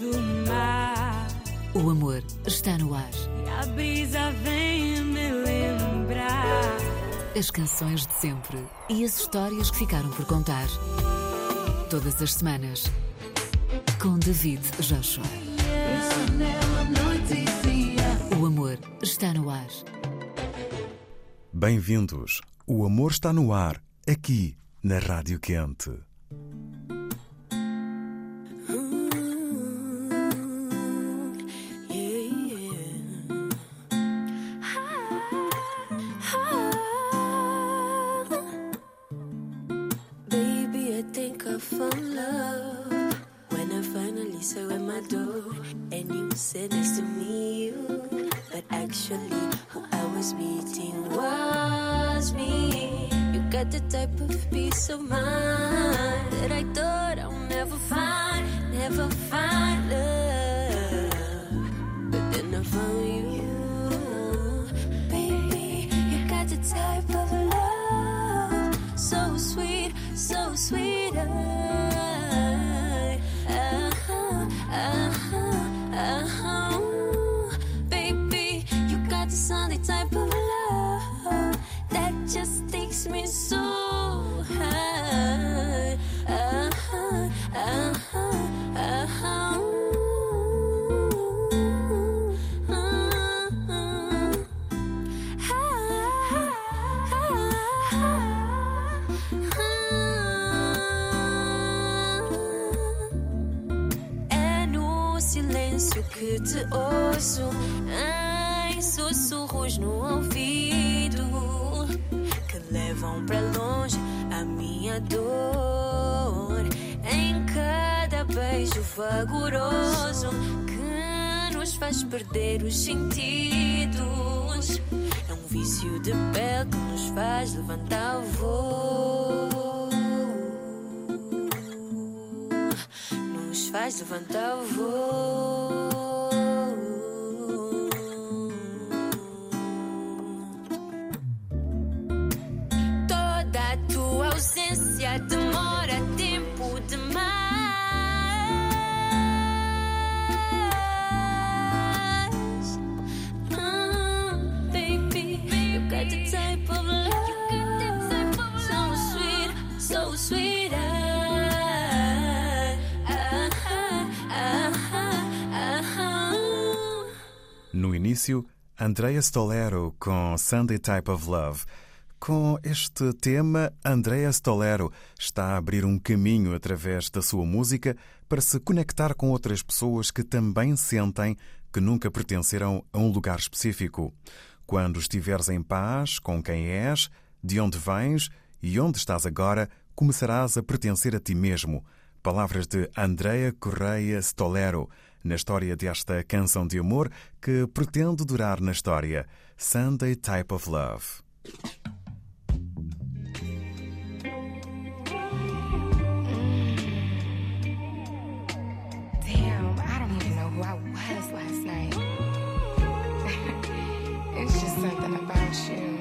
do mar. O amor está no ar. E a brisa vem me lembrar. As canções de sempre e as histórias que ficaram por contar. Todas as semanas. Com David Joshua. O amor está no ar. Bem-vindos. O amor está no ar, aqui na Rádio Quente. The Sunday type vagaroso que nos faz perder os sentidos. É um vício de pele que nos faz levantar o voo. Nos faz levantar o voo. Início, Andrea Stolero com Sunday Type of Love. Com este tema, Andrea Stolero está a abrir um caminho através da sua música para se conectar com outras pessoas que também sentem que nunca pertenceram a um lugar específico. Quando estiveres em paz com quem és, de onde vens e onde estás agora, começarás a pertencer a ti mesmo. Palavras de Andrea Correia Stolero, na história desta canção de amor que pretende durar na história, Sunday Type of Love. Something about. You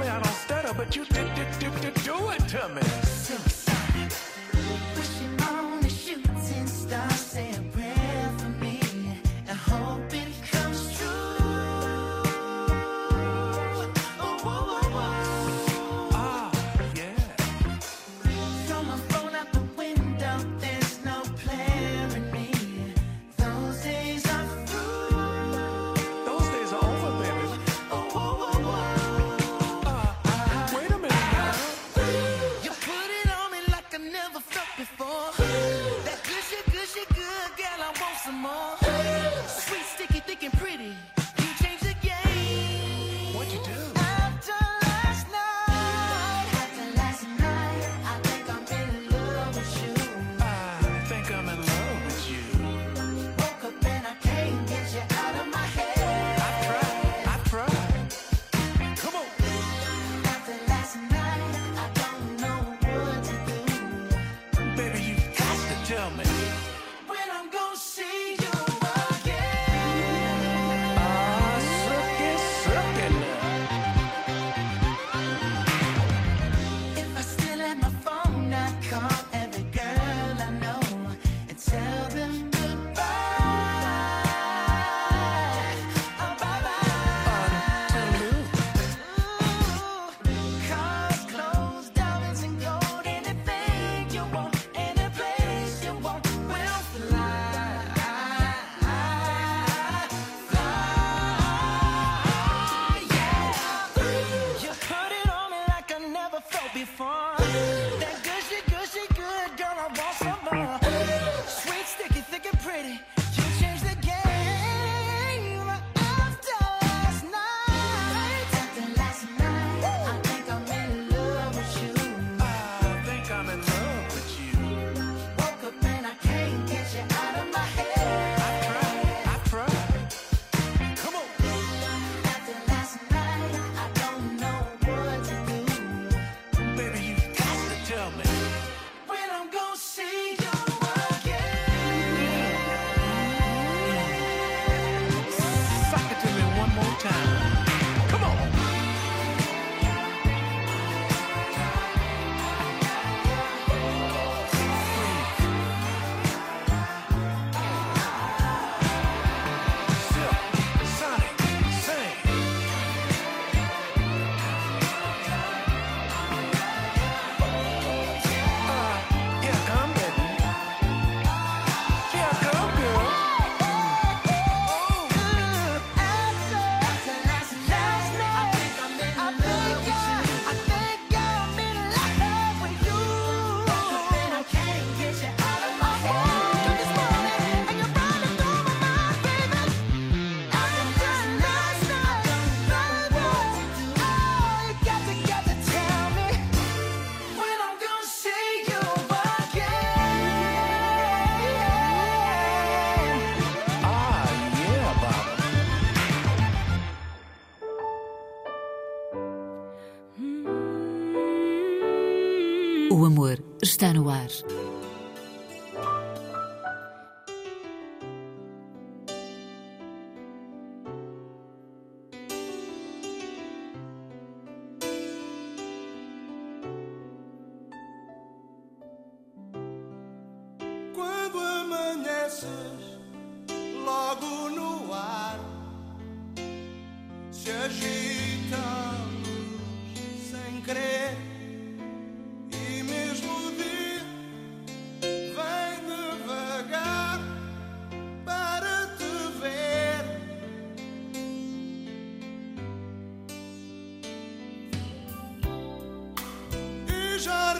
normally I don't stutter, but you did, did, did, did do it to me. já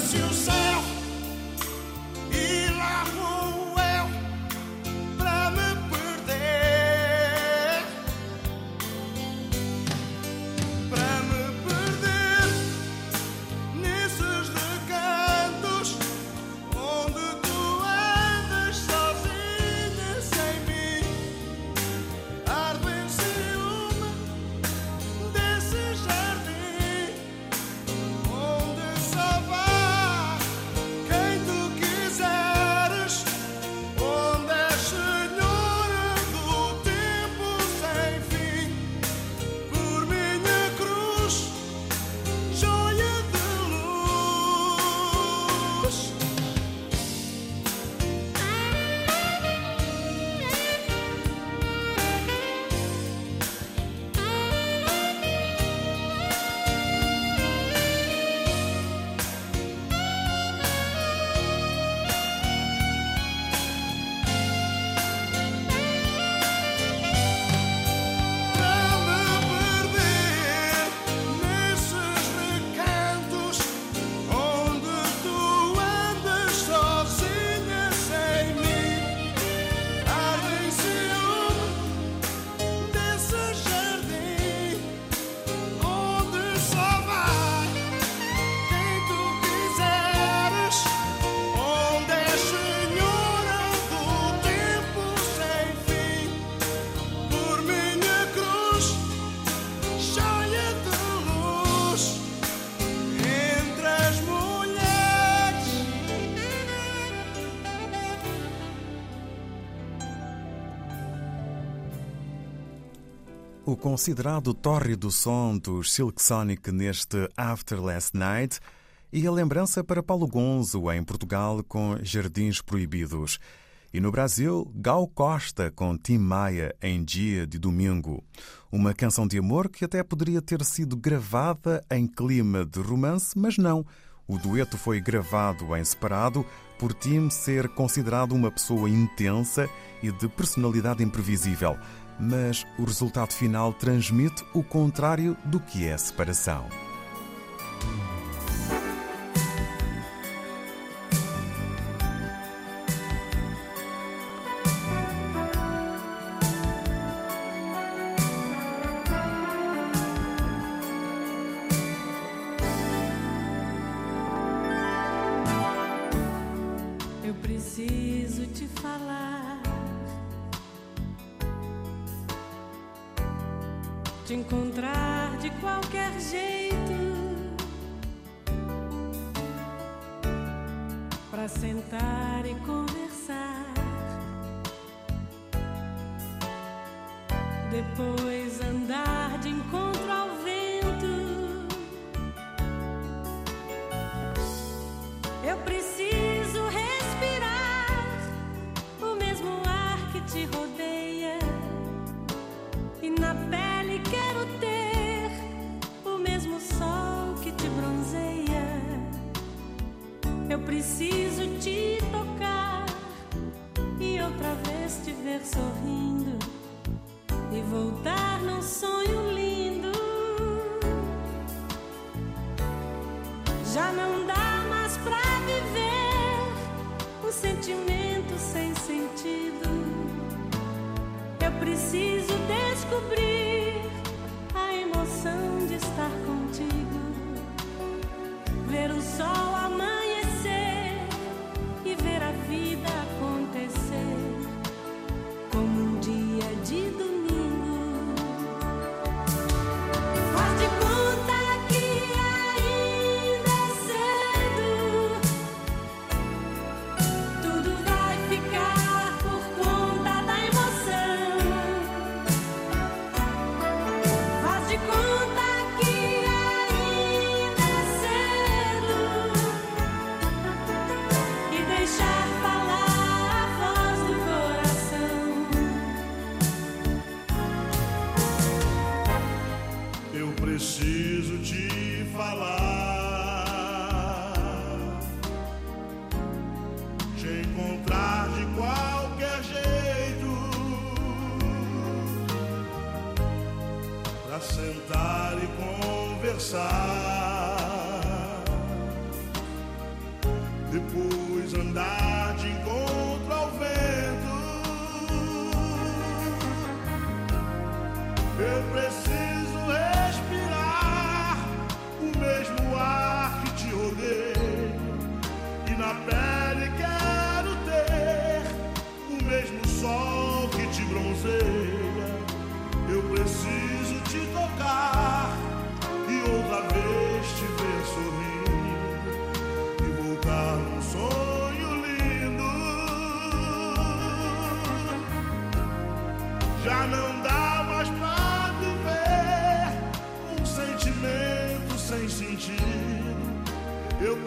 se o O considerado tórrido som dos Silk Sonic neste After Last Night e a lembrança para Paulo Gonzo em Portugal com Jardins Proibidos. E no Brasil, Gal Costa com Tim Maia em Dia de Domingo. Uma canção de amor que até poderia ter sido gravada em clima de romance, mas não. O dueto foi gravado em separado por Tim ser considerado uma pessoa intensa e de personalidade imprevisível mas o resultado final transmite o contrário do que é separação. te encontrar de qualquer jeito. para sentar e conversar. Depois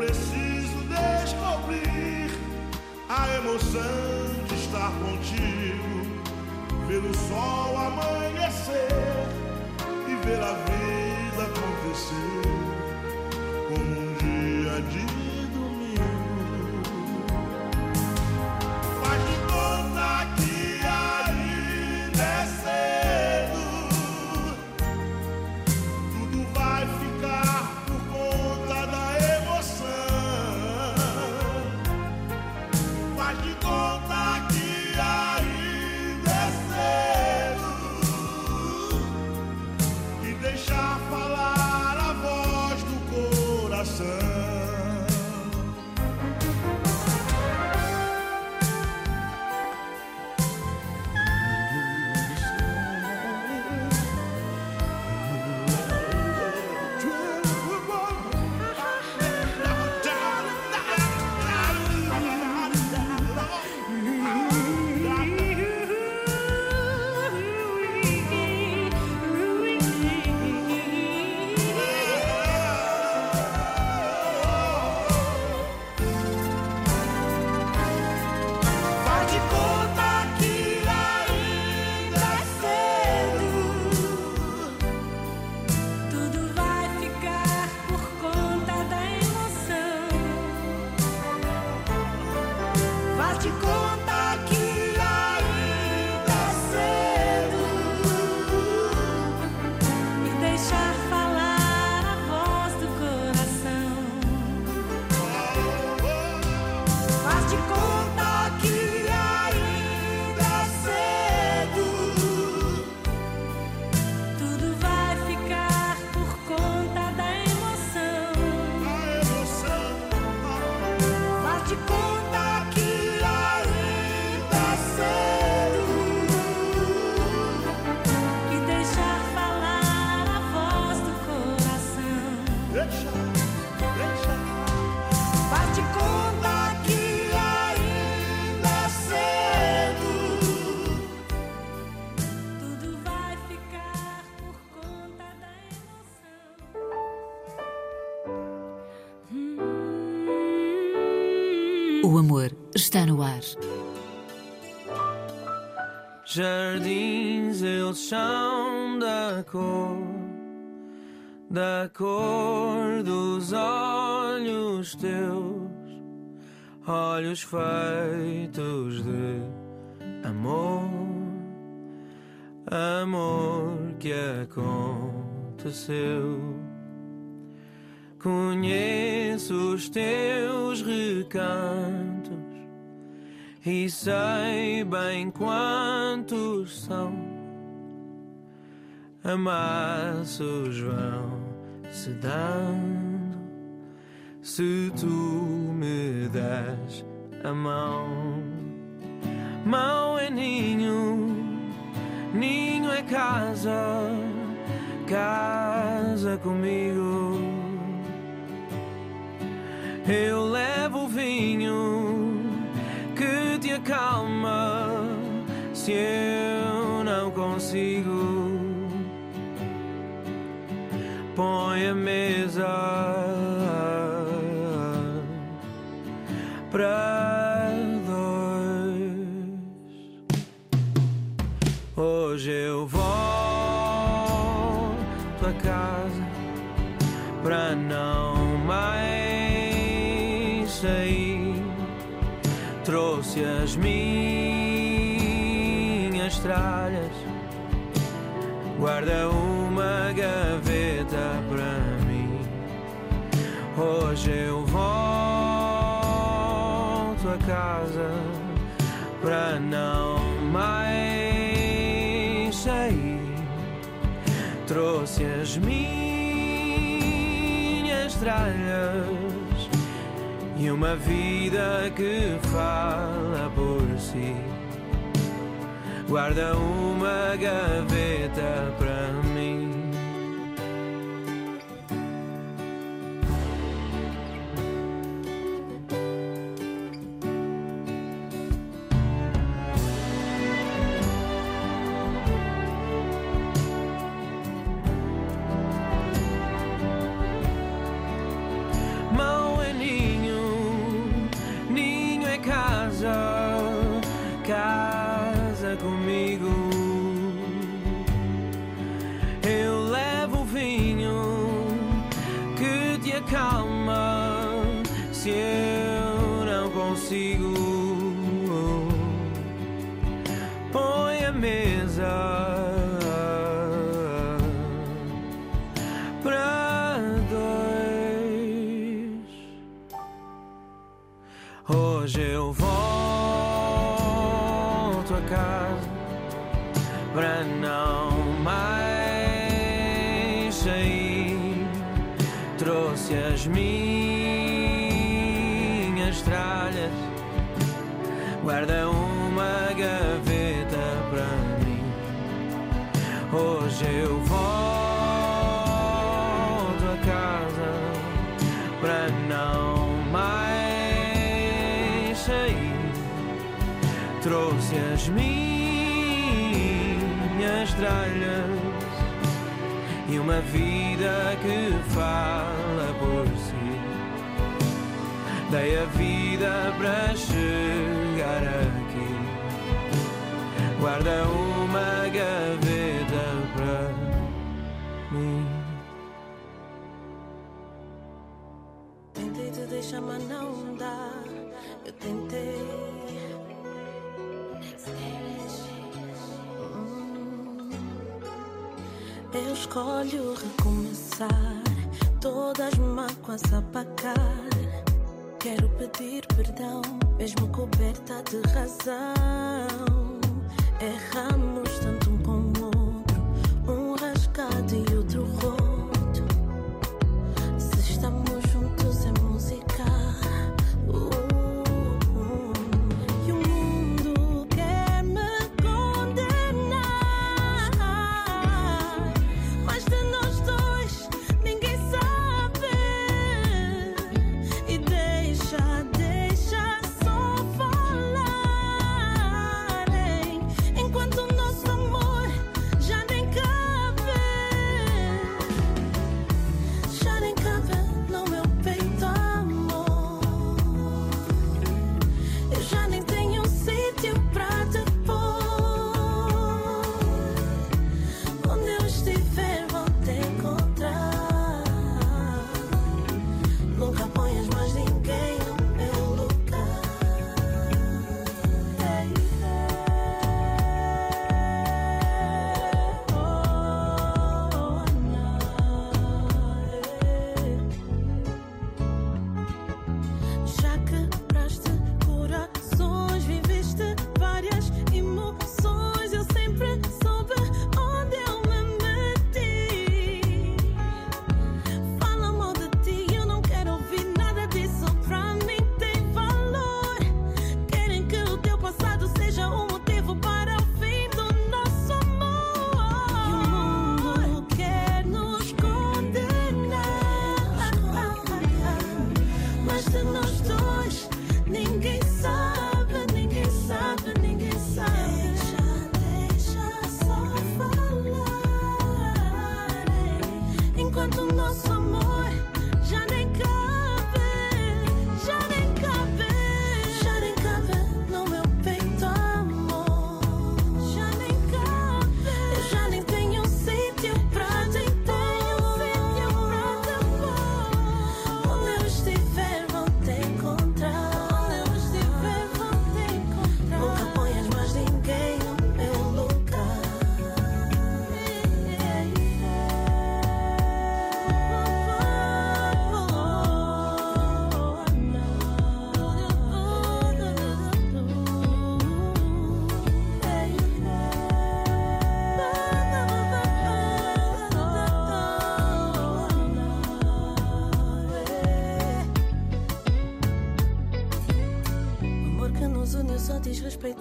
preciso descobrir a emoção de estar contigo, ver o sol amanhecer e ver a vida acontecer. Como um dia de O amor está no ar. Jardins eles são da cor, da cor dos olhos teus, olhos feitos de amor, amor que aconteceu. Conheço os teus recantos e sei bem quantos são. Amassos vão se dando se tu me das a mão. Mão é ninho, ninho é casa, casa comigo. Eu levo o vinho que te acalma se eu não consigo. Põe a mesa para dois. Hoje eu volto a casa para não sair. Trouxe as minhas tralhas, guarda uma gaveta para mim. Hoje eu volto a casa para não mais sair. Trouxe as minhas tralhas e uma vida que fala por si. Guarda uma gaveta para consigo. Uma vida que fala por si. Dei a vida para chegar aqui. Guarda uma Eu escolho recomeçar. Todas mágoas apagar. Quero pedir perdão, mesmo coberta de razão. Erramos tanto I could.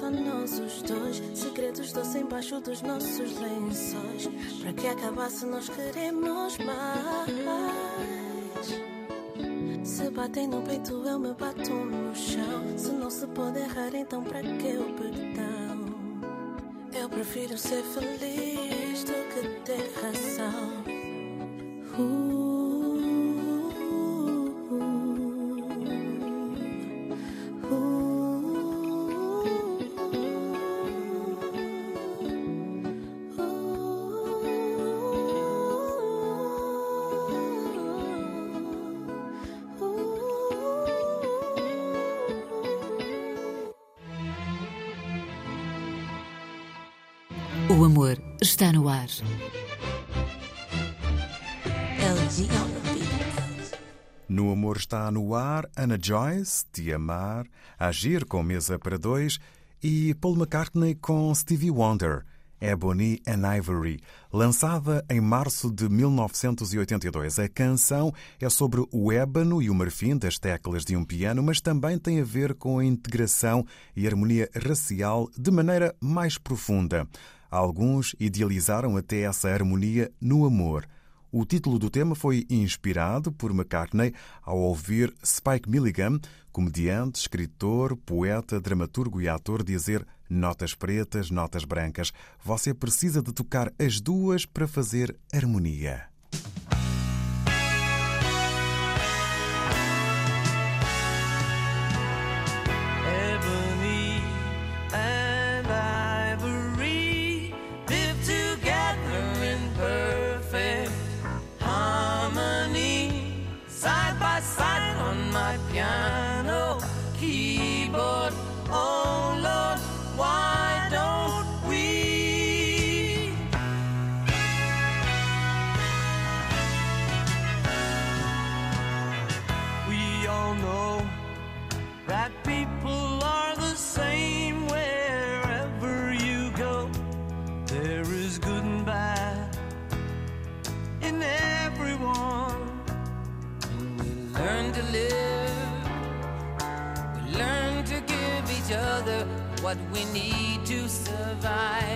Peito a nós os dois. Segredos doces embaixo dos nossos lençóis. Para que acabasse, nós queremos mais. Se batem no peito, eu me bato no chão. Se não se pode errar, então para que o perdão? Eu prefiro ser feliz do que ter razão. O está no ar, Anna Joyce, Te Amar, Agir com Mesa para Dois e Paul McCartney com Stevie Wonder, Ebony and Ivory, lançada em março de 1982. A canção é sobre o ébano e o marfim das teclas de um piano, mas também tem a ver com a integração e harmonia racial de maneira mais profunda. Alguns idealizaram até essa harmonia no amor. O título do tema foi inspirado por McCartney ao ouvir Spike Milligan, comediante, escritor, poeta, dramaturgo e ator, dizer notas pretas, notas brancas. Você precisa de tocar as duas para fazer harmonia. What we need to survive.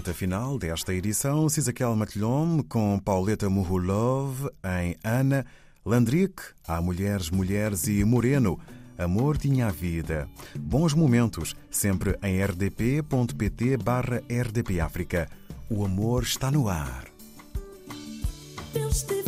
Ponta final desta edição, Cisaquel Matilhom com Pauleta Muhulov em Ana, Landric, Há Mulheres, Mulheres e Moreno, Amor tinha a vida. Bons momentos, sempre em rdp.pt barra rdpafrica. O amor está no ar. Deus te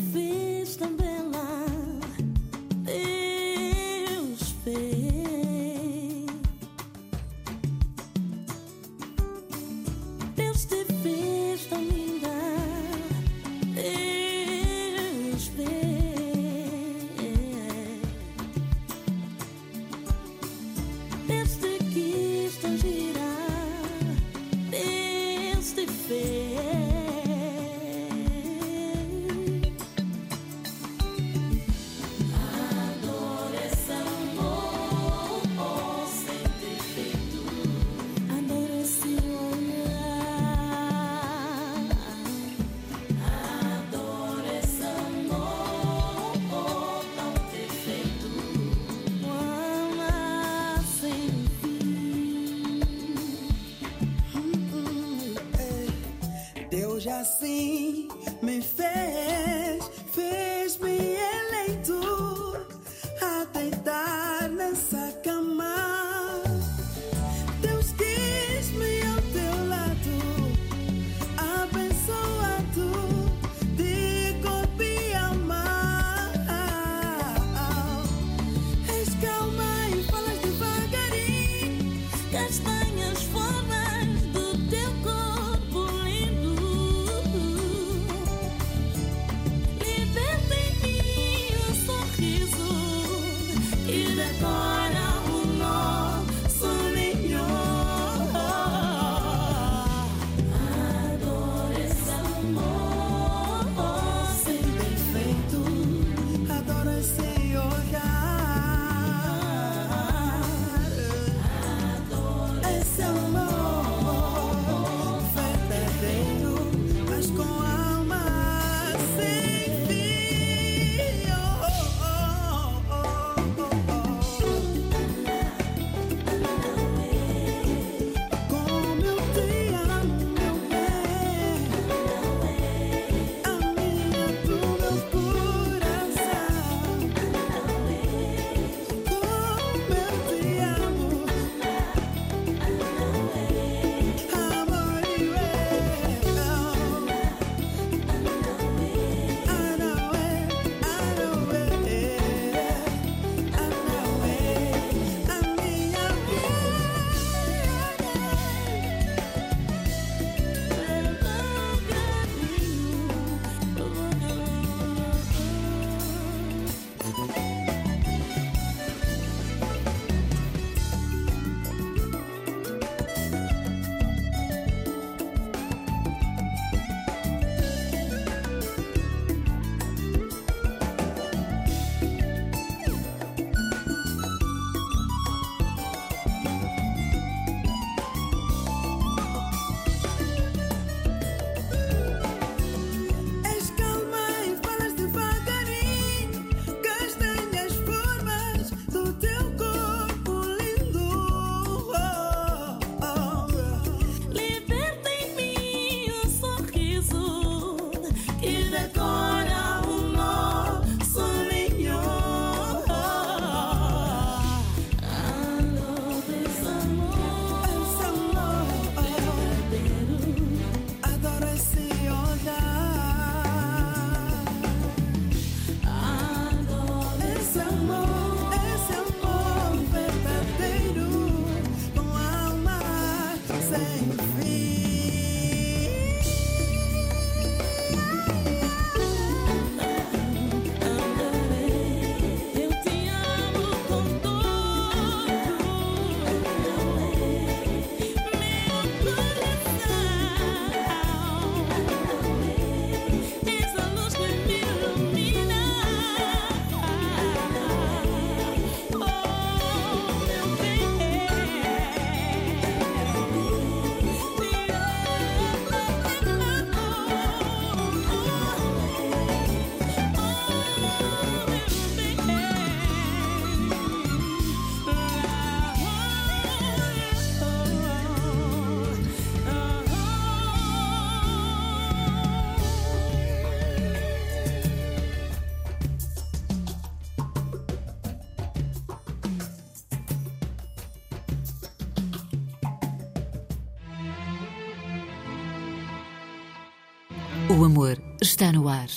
está no ar.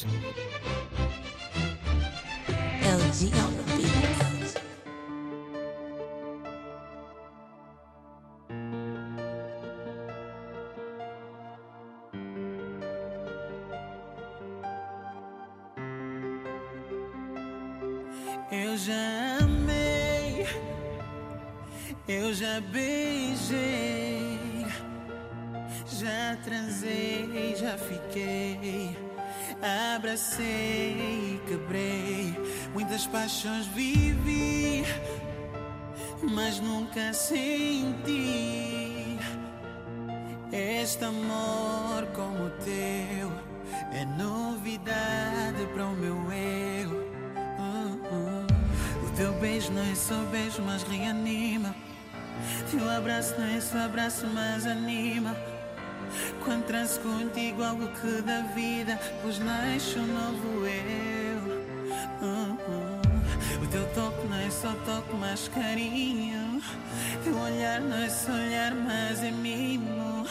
Eu já amei, eu já beijei, já transei, já fiquei, abracei, quebrei, muitas paixões vivi, mas nunca senti este amor como o teu. É novidade para o meu eu. Uh, uh. O teu beijo não é só beijo, mas reanima. Teu abraço não é só abraço, mas anima. Quando transo contigo, algo que dá vida, pois nasce um novo eu. Uh, uh. O teu toque não é só toque, mas carinho. Teu olhar não é só olhar, mas é mimo.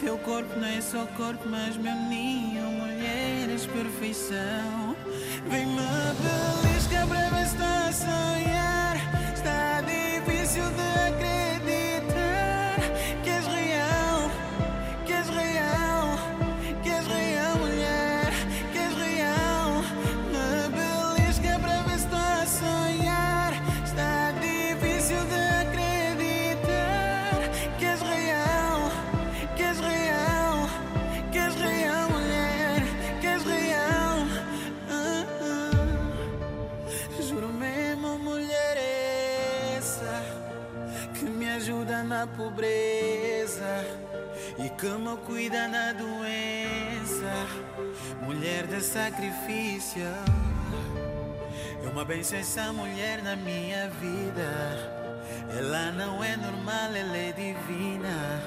Teu corpo não é só corpo, mas meu ninho. Mulher, és perfeição. Vem-me belisca se está a. pobreza e me cuida na doença. Mulher de sacrifício, é uma benção essa mulher na minha vida. Ela não é normal, ela é divina.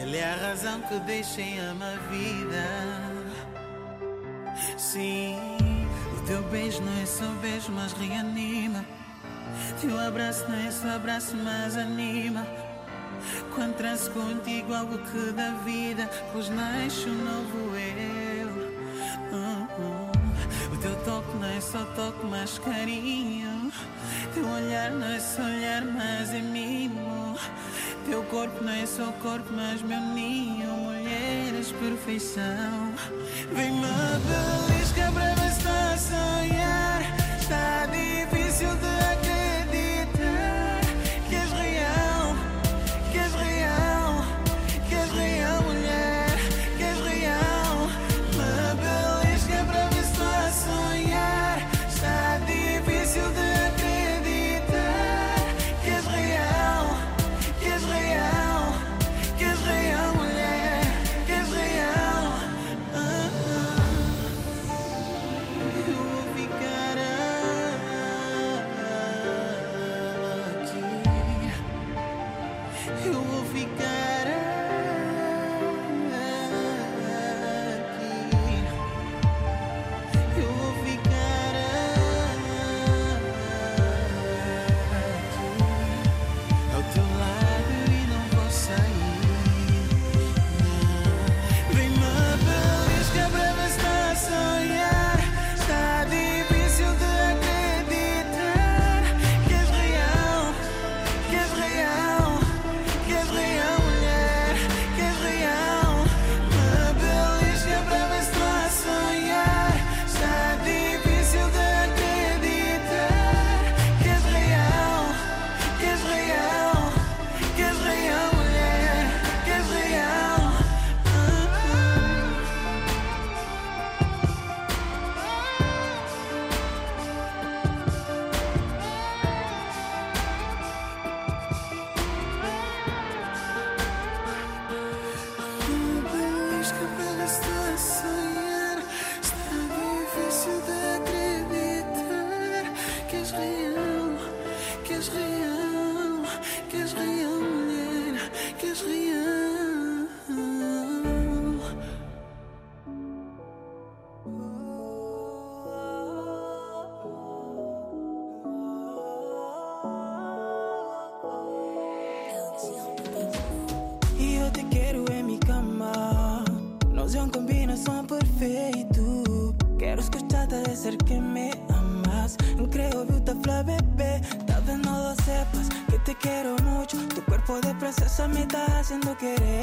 Ela é a razão que deixa em ama vida. Sim, o teu beijo não é só beijo, mas reanima. Teu abraço não é só abraço, mas anima. Quando transo contigo, algo que dá vida, pois nasce um novo eu. Uh, uh. O teu toque não é só toque, mas carinho. Teu olhar não é só olhar, mas é mimo. Teu corpo não é só corpo, mas meu ninho. Mulher, és perfeição. Vem-me belisca para tú quieres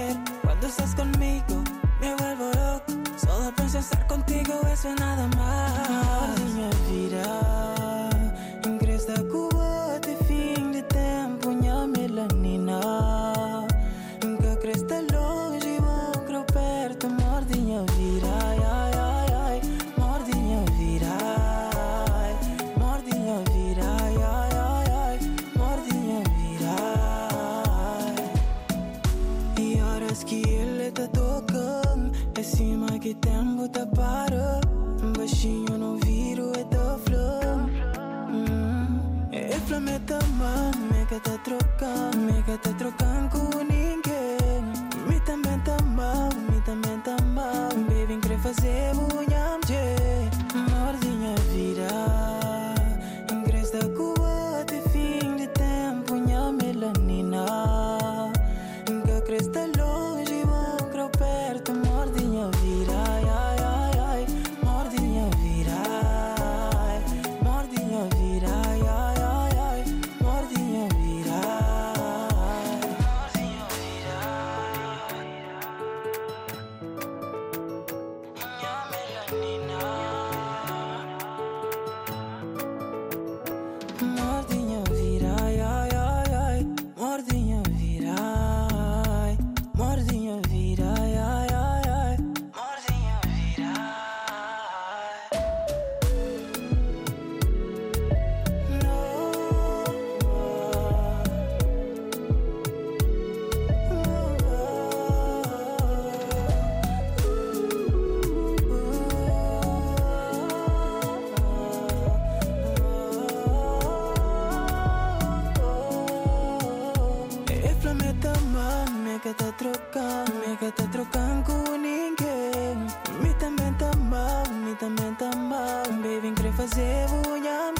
que te trocan, mie que te trocan com ninguém. Me também tá mal, me também tá mal. Baby, querer fazer o nham,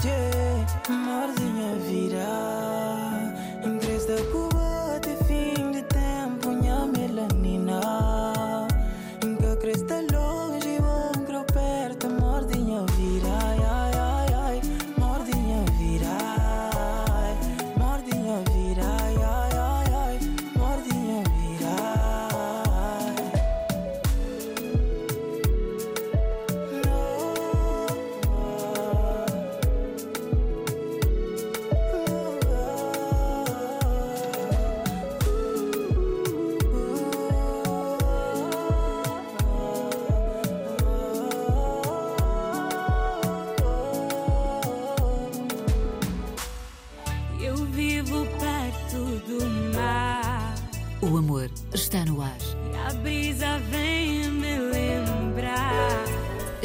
mordinha virar.